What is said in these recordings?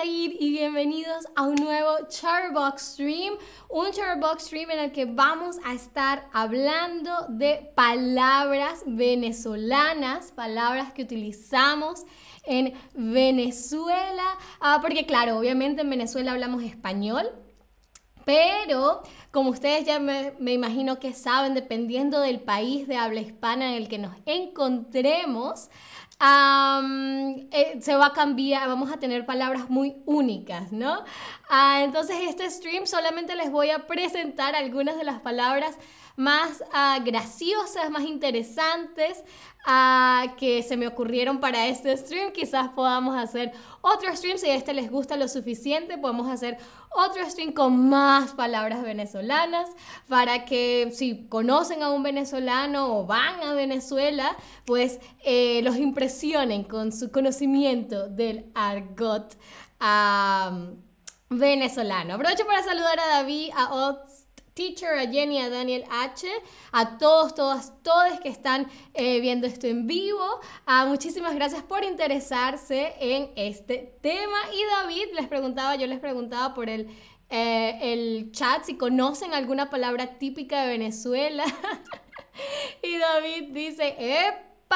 Said y bienvenidos a un nuevo Charbox Stream, un Charbox Stream en el que vamos a estar hablando de palabras venezolanas, palabras que utilizamos en Venezuela, ah, porque claro, obviamente en Venezuela hablamos español, pero como ustedes ya me, imagino que saben, dependiendo del país de habla hispana en el que nos encontremos, eh, se va a cambiar, vamos a tener palabras muy únicas, ¿no? Ah, entonces este stream solamente les voy a presentar algunas de las palabras más ah, graciosas, más interesantes uh, que se me ocurrieron para este stream. Quizás podamos hacer otro stream si a este les gusta lo suficiente. Podemos hacer otro stream con más palabras venezolanas para que si conocen a un venezolano o van a Venezuela, pues eh, los impresionen con su conocimiento del argot venezolano. Aprovecho para saludar a David, a Oz Teacher, a Jenny, a Daniel H, a todos, todas, todos que están eh, viendo esto en vivo. Ah, muchísimas gracias por interesarse en este tema. Y David, les preguntaba, yo les preguntaba por el, eh, el chat si conocen alguna palabra típica de Venezuela. y David dice, ¡epa!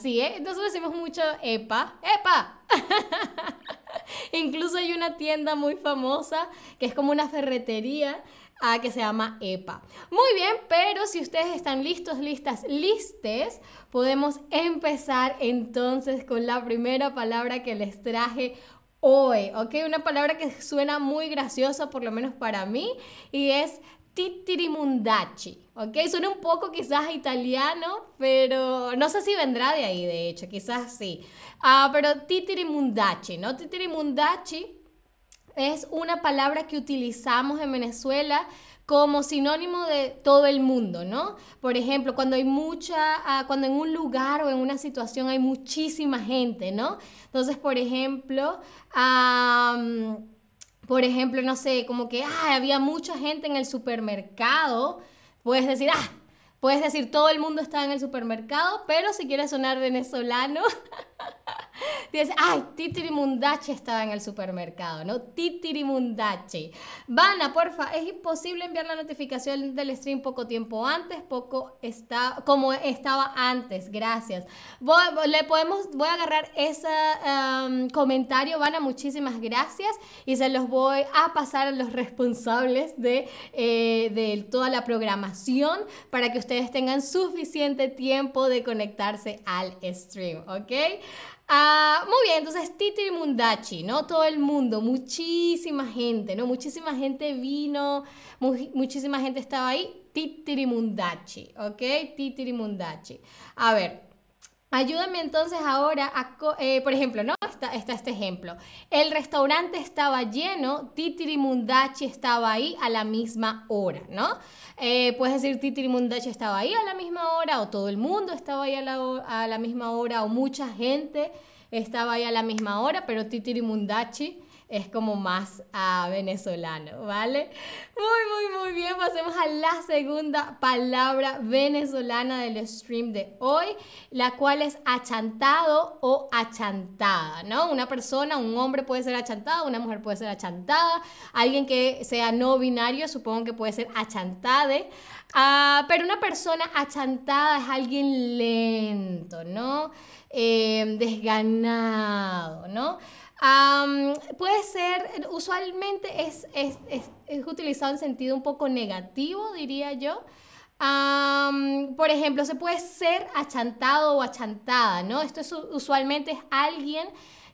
Sí, ¿eh? decimos mucho ¡epa! ¡epa! Incluso hay una tienda muy famosa que es como una ferretería ah, que se llama EPA. Muy bien, pero si ustedes están listos, listas, listes, podemos empezar entonces con la primera palabra que les traje hoy, ¿ok? Una palabra que suena muy graciosa, por lo menos para mí, y es titirimundachi, ¿ok? Suena un poco quizás italiano, pero no sé si vendrá de ahí, de hecho, quizás sí. Ah, pero titirimundachi, ¿no? Titirimundachi es una palabra que utilizamos en Venezuela como sinónimo de todo el mundo, ¿no? Por ejemplo, cuando hay mucha, ah, cuando en un lugar o en una situación hay muchísima gente, ¿no? Entonces, por ejemplo, por ejemplo, no sé, como que ah, había mucha gente en el supermercado, puedes decir, ah, puedes decir todo el mundo está en el supermercado, pero si quieres sonar venezolano, Dice, ay, Titirimundache estaba en el supermercado, ¿no? Titirimundache. Vana, porfa, es imposible enviar la notificación del stream poco tiempo antes, poco está, como estaba antes, gracias. Voy, le podemos, voy a agarrar ese um, comentario, Vana, muchísimas gracias y se los voy a pasar a los responsables de, eh, de toda la programación para que ustedes tengan suficiente tiempo de conectarse al stream, ¿ok? Ah, muy bien, entonces Titiri Mundachi, ¿no? Todo el mundo, muchísima gente, ¿no? Muchísima gente vino, muchísima gente estaba ahí. Titiri Mundachi, ¿ok? Titiri Mundachi. A ver, Ayúdame entonces ahora a, eh, por ejemplo, ¿no? Está, este ejemplo. El restaurante estaba lleno, Titiri Mundachi estaba ahí a la misma hora, ¿no? Eh, puedes decir Titiri Mundachi estaba ahí a la misma hora, o todo el mundo estaba ahí a la, a la misma hora, o mucha gente estaba ahí a la misma hora, pero Titiri Mundachi es como más venezolano, ¿vale? Muy, muy, muy bien. Pasemos a la segunda palabra venezolana del stream de hoy, la cual es achantado o achantada, ¿no? Una persona, un hombre puede ser achantado, una mujer puede ser achantada, alguien que sea no binario, supongo que puede ser achantade. Ah, pero una persona achantada es alguien lento, ¿no? Eh, desganado, ¿no? Puede ser, usualmente es, es, utilizado en sentido un poco negativo, diría yo. por ejemplo, se puede ser achantado o achantada, ¿no? Esto es, usualmente es alguien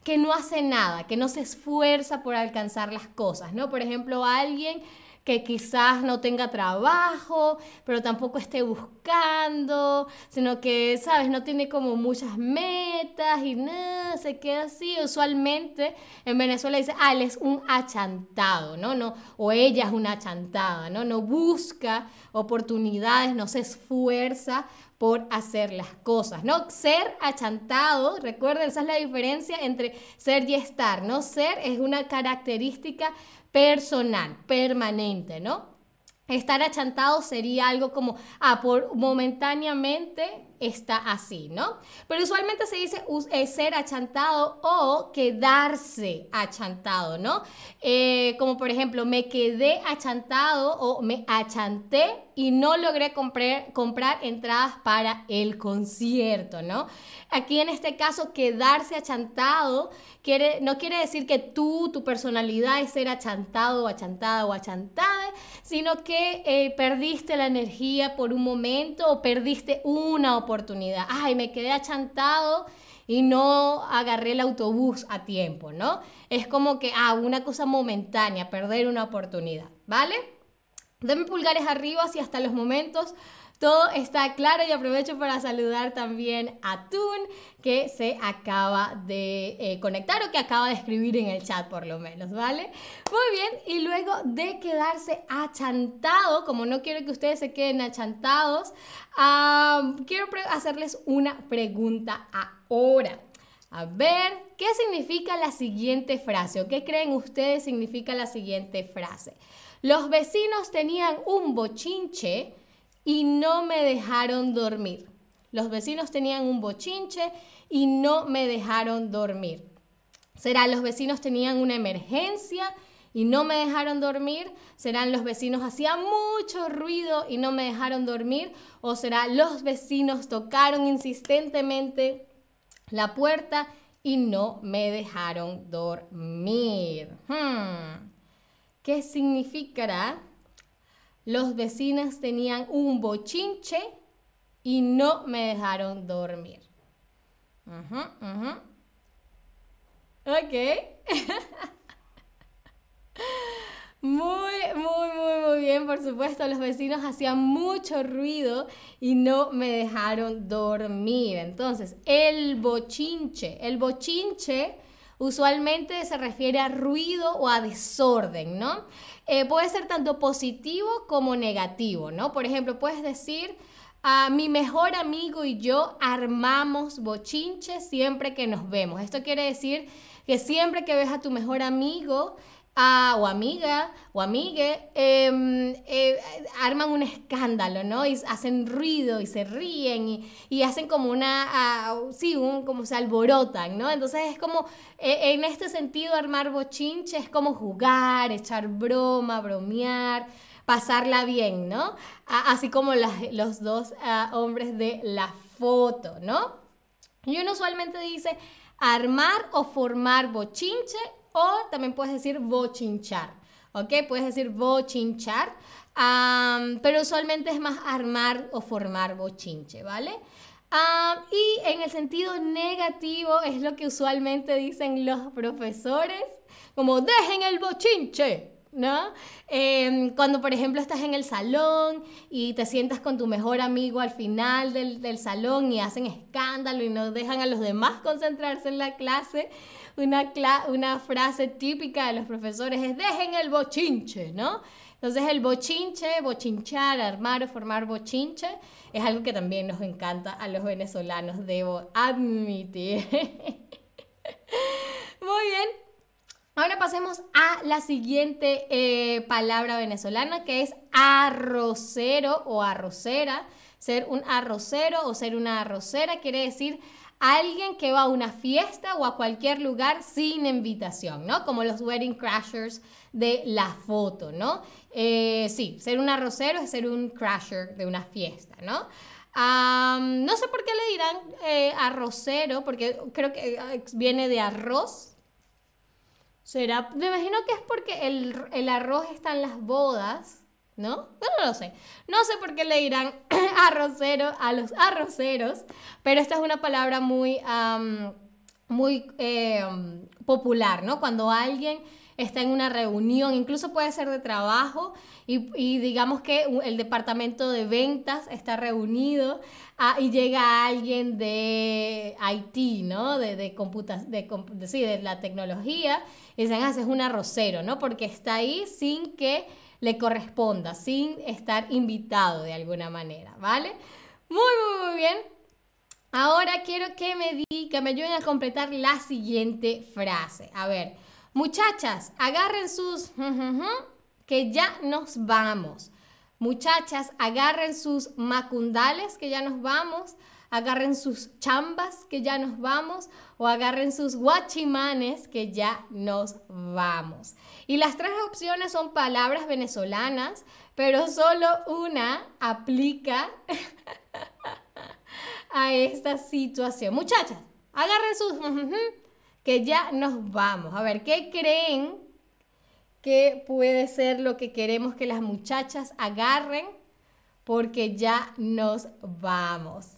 que no hace nada, que no se esfuerza por alcanzar las cosas, ¿no? Por ejemplo, alguien que quizás no tenga trabajo, pero tampoco esté buscando, sino que, ¿sabes? No tiene como muchas metas y nada, se queda así. Usualmente en Venezuela dice, ah, él es un achantado, ¿no? no o ella es una achantada, ¿no? No busca oportunidades, no se esfuerza por hacer las cosas, ¿no? Ser achantado, recuerden, esa es la diferencia entre ser y estar, ¿no? Ser es una característica personal, permanente, ¿no? Estar achantado sería algo como, ah, por momentáneamente está así, ¿no? Pero usualmente se dice eh, ser achantado o quedarse achantado, ¿no? Eh, como por ejemplo, me quedé achantado o me achanté y no logré comprar, comprar entradas para el concierto, ¿no? Aquí en este caso, quedarse achantado quiere, no quiere decir que tú, tu personalidad es ser achantado achantada o achantada, sino que eh, perdiste la energía por un momento o perdiste una oportunidad. Ay, me quedé achantado y no agarré el autobús a tiempo, ¿no? Es como que, ah, una cosa momentánea, perder una oportunidad, ¿vale? Denme pulgares arriba si hasta los momentos todo está claro y aprovecho para saludar también a Tun que se acaba de eh, conectar o que acaba de escribir en el chat por lo menos, ¿vale? Muy bien, y luego de quedarse achantado, como no quiero que ustedes se queden achantados, quiero hacerles una pregunta ahora. A ver, ¿qué significa la siguiente frase o qué creen ustedes significa la siguiente frase? Los vecinos tenían un bochinche y no me dejaron dormir. Los vecinos tenían un bochinche y no me dejaron dormir. ¿Será los vecinos tenían una emergencia y no me dejaron dormir? ¿Serán los vecinos hacían mucho ruido y no me dejaron dormir? ¿O será los vecinos tocaron insistentemente la puerta y no me dejaron dormir? Hmm. ¿Qué significará los vecinos tenían un bochinche y no me dejaron dormir. Ok. Muy, muy, muy, muy bien, por supuesto. Los vecinos hacían mucho ruido y no me dejaron dormir. Entonces, el bochinche. El bochinche usualmente se refiere a ruido o a desorden, ¿no? Eh, puede ser tanto positivo como negativo, ¿no? Por ejemplo, puedes decir, a mi mejor amigo y yo armamos bochinches siempre que nos vemos. Esto quiere decir que siempre que ves a tu mejor amigo, o amiga o amigue em, eh, arman un escándalo, ¿no? Y hacen ruido y se ríen y, hacen como una, sí, un, como se alborotan, ¿no? Entonces es como, e, en este sentido, armar bochinche es como jugar, echar broma, bromear, pasarla bien, ¿no? así como los dos hombres de la foto, ¿no? Y uno usualmente dice armar o formar bochinche también puedes decir bochinchar, ¿ok? Puedes decir bochinchar, pero usualmente es más armar o formar bochinche, ¿vale? y en el sentido negativo es lo que usualmente dicen los profesores, como dejen el bochinche, ¿no? Em, cuando, por ejemplo, estás en el salón y te sientas con tu mejor amigo al final del, salón y hacen escándalo y no dejan a los demás concentrarse en la clase, una, frase típica de los profesores es dejen el bochinche, ¿no? Entonces el bochinche, bochinchar, armar o formar bochinche, es algo que también nos encanta a los venezolanos, debo admitir. Muy bien. Ahora pasemos a la siguiente eh, palabra venezolana que es arrocero o arrocera. Ser un arrocero o ser una arrocera quiere decir alguien que va a una fiesta o a cualquier lugar sin invitación, ¿no? Como los wedding crashers de la foto, ¿no? Eh, sí, ser un arrocero es ser un crasher de una fiesta, ¿no? no sé por qué le dirán eh, arrocero, porque creo que eh, viene de arroz. Será, me imagino que es porque el, el arroz está en las bodas ¿No? no lo sé. No sé por qué le dirán arrocero a los arroceros, pero esta es una palabra muy, muy em, popular, ¿no? Cuando alguien está en una reunión, incluso puede ser de trabajo, y, digamos que el departamento de ventas está reunido ah, y llega alguien de IT, ¿no? De, de, de, de la tecnología, y dicen, ah, es un arrocero, ¿no? Porque está ahí sin que le corresponda, sin estar invitado de alguna manera, ¿vale? Muy, muy, muy bien. Ahora quiero que me, di, que me ayuden a completar la siguiente frase. A ver, muchachas, agarren sus... que ya nos vamos. Muchachas, agarren sus macundales que ya nos vamos, agarren sus chambas que ya nos vamos o agarren sus guachimanes que ya nos vamos. Y las tres opciones son palabras venezolanas, pero solo una aplica a esta situación. Muchachas, agarren sus que ya nos vamos. A ver, ¿qué creen que puede ser lo que queremos que las muchachas agarren porque ya nos vamos.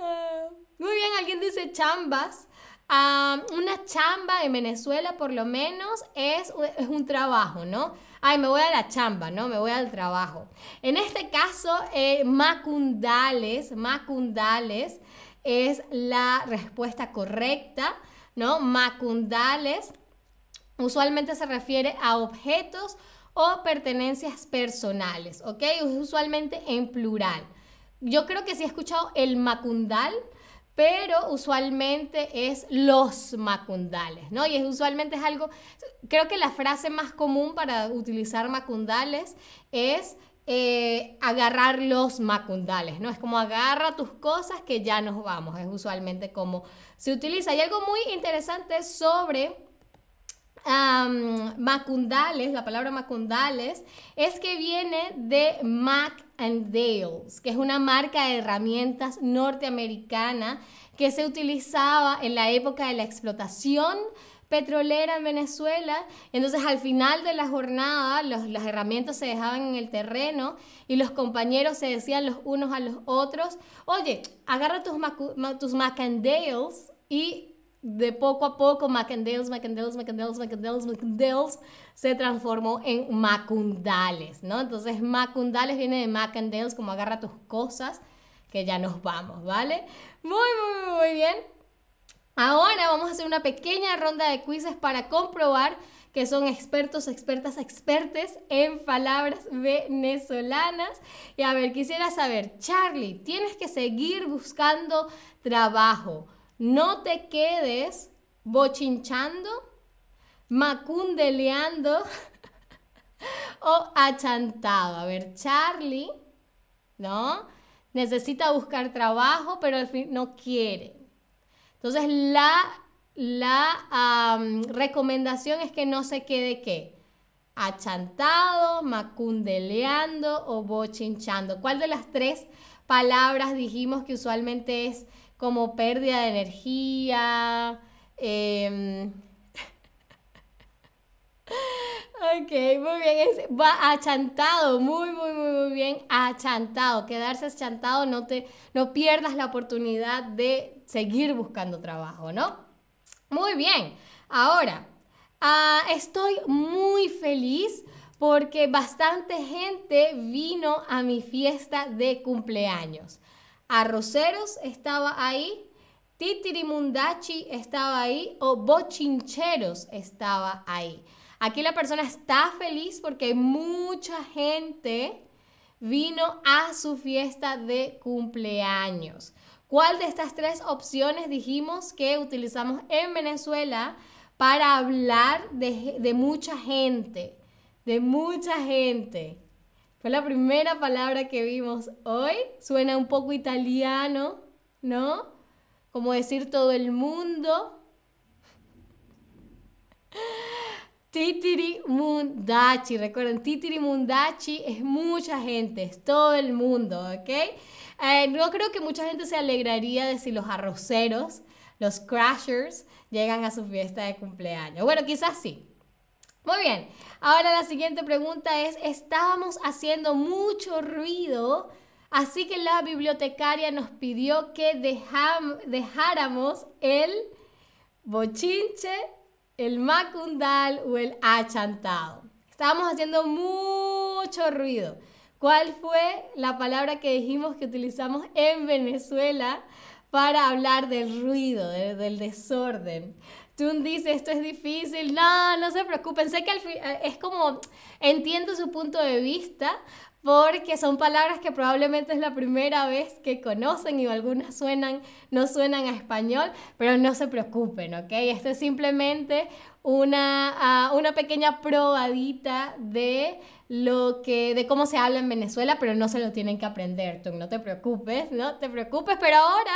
Ah, muy bien, alguien dice chambas. Ah, una chamba en Venezuela por lo menos es, es, un trabajo, ¿no? Ay, me voy a la chamba, ¿no? Me voy al trabajo. En este caso, eh, macundales, macundales es la respuesta correcta. ¿no? Macundales usualmente se refiere a objetos o pertenencias personales, ¿ok? Usualmente en plural. Yo creo que sí he escuchado el macundal, pero usualmente es los macundales, ¿no? Y es, usualmente es algo, creo que la frase más común para utilizar macundales es eh, agarrar los macundales, ¿no? Es como agarra tus cosas que ya nos vamos, es usualmente como se utiliza. Hay algo muy interesante sobre macundales, la palabra macundales, es que viene de Mac and Dales, que es una marca de herramientas norteamericana que se utilizaba en la época de la explotación petrolera en Venezuela. Entonces al final de la jornada las herramientas se dejaban en el terreno y los compañeros se decían los unos a los otros, oye, agarra tus, tus macandales y de poco a poco macandales, macandales, macandales, macandales, macandales se transformó en macundales, ¿no? Entonces macundales viene de macandales como agarra tus cosas que ya nos vamos, ¿vale? Muy, muy, muy bien. Ahora vamos a hacer una pequeña ronda de quizzes para comprobar que son expertos, expertas, expertes en palabras venezolanas. Y a ver, quisiera saber, Charlie, tienes que seguir buscando trabajo. No te quedes bochinchando, macundeleando o achantado. A ver, Charlie, ¿no? Necesita buscar trabajo, pero al fin no quiere. Entonces, la, la recomendación es que no se quede qué? Achantado, macundeleando o bochinchando. ¿Cuál de las tres palabras dijimos que usualmente es como pérdida de energía? Em, ok, muy bien. va achantado, muy, muy, muy, muy bien. Achantado. Quedarse achantado, no, te, no pierdas la oportunidad de seguir buscando trabajo, ¿no? Muy bien. Ahora, ah, estoy muy feliz porque bastante gente vino a mi fiesta de cumpleaños. Arroceros estaba ahí, Titirimundachi estaba ahí o Bochincheros estaba ahí. Aquí la persona está feliz porque mucha gente vino a su fiesta de cumpleaños. ¿Cuál de estas tres opciones dijimos que utilizamos en Venezuela para hablar de, mucha gente? De mucha gente. Fue la primera palabra que vimos hoy. Suena un poco italiano, ¿no? Como decir todo el mundo. Titiri Mundachi, recuerden, Titiri Mundachi es mucha gente, es todo el mundo, ¿ok? Eh, no creo que mucha gente se alegraría de si los arroceros, los crashers, llegan a su fiesta de cumpleaños. Bueno, quizás sí. Muy bien, ahora la siguiente pregunta es, estábamos haciendo mucho ruido, así que la bibliotecaria nos pidió que dejáramos el bochinche, el macundal o el achantado. Estábamos haciendo mucho ruido. ¿Cuál fue la palabra que dijimos que utilizamos en Venezuela para hablar del ruido, del desorden? Tú dices, esto es difícil. No, no se preocupen. Sé que eh, es como, entiendo su punto de vista, porque son palabras que probablemente es la primera vez que conocen y algunas suenan, no suenan a español, pero no se preocupen, ¿ok? Esto es simplemente una, ah, una pequeña probadita de lo que, de cómo se habla en Venezuela, pero no se lo tienen que aprender, tú no te preocupes, no te preocupes, pero ahora,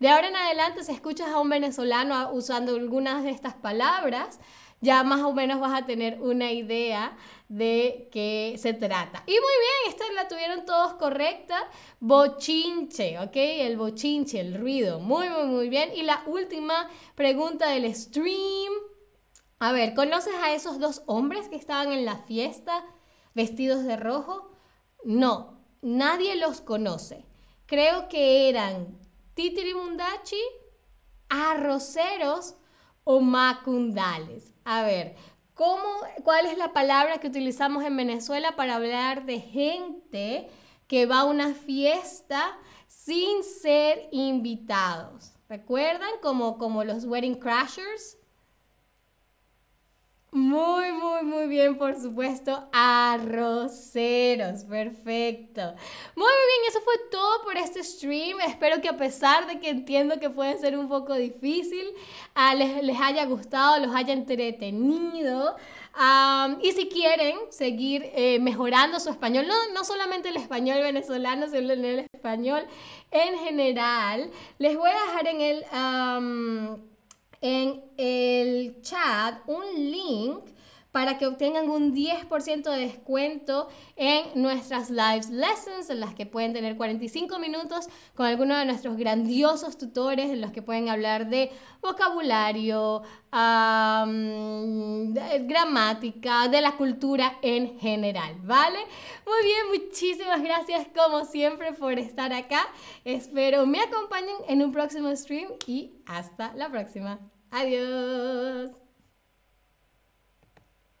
de ahora en adelante, si escuchas a un venezolano usando algunas de estas palabras, ya más o menos vas a tener una idea de qué se trata. Y muy bien, esta la tuvieron todos correcta. Bochinche, ¿ok? El bochinche, el ruido. Muy, muy, muy bien. Y la última pregunta del stream. A ver, ¿conoces a esos dos hombres que estaban en la fiesta vestidos de rojo? No, nadie los conoce. Creo que eran Titirimundachi, arroceros o macundales. A ver, ¿cómo, ¿cuál es la palabra que utilizamos en Venezuela para hablar de gente que va a una fiesta sin ser invitados? ¿Recuerdan? Como, como los wedding crashers. Muy, muy, muy bien, por supuesto. Arroceros, perfecto. Muy bien, eso fue todo por este stream. Espero que a pesar de que entiendo que puede ser un poco difícil, ah, les, les, haya gustado, los haya entretenido. y si quieren seguir eh, mejorando su español, no, no solamente el español venezolano, sino el español en general, les voy a dejar en el en el chat un link para que obtengan un 10% de descuento en nuestras live lessons, en las que pueden tener 45 minutos con alguno de nuestros grandiosos tutores, en los que pueden hablar de vocabulario, gramática, de la cultura en general, ¿vale? Muy bien, muchísimas gracias como siempre por estar acá. Espero me acompañen en un próximo stream y hasta la próxima. Adiós.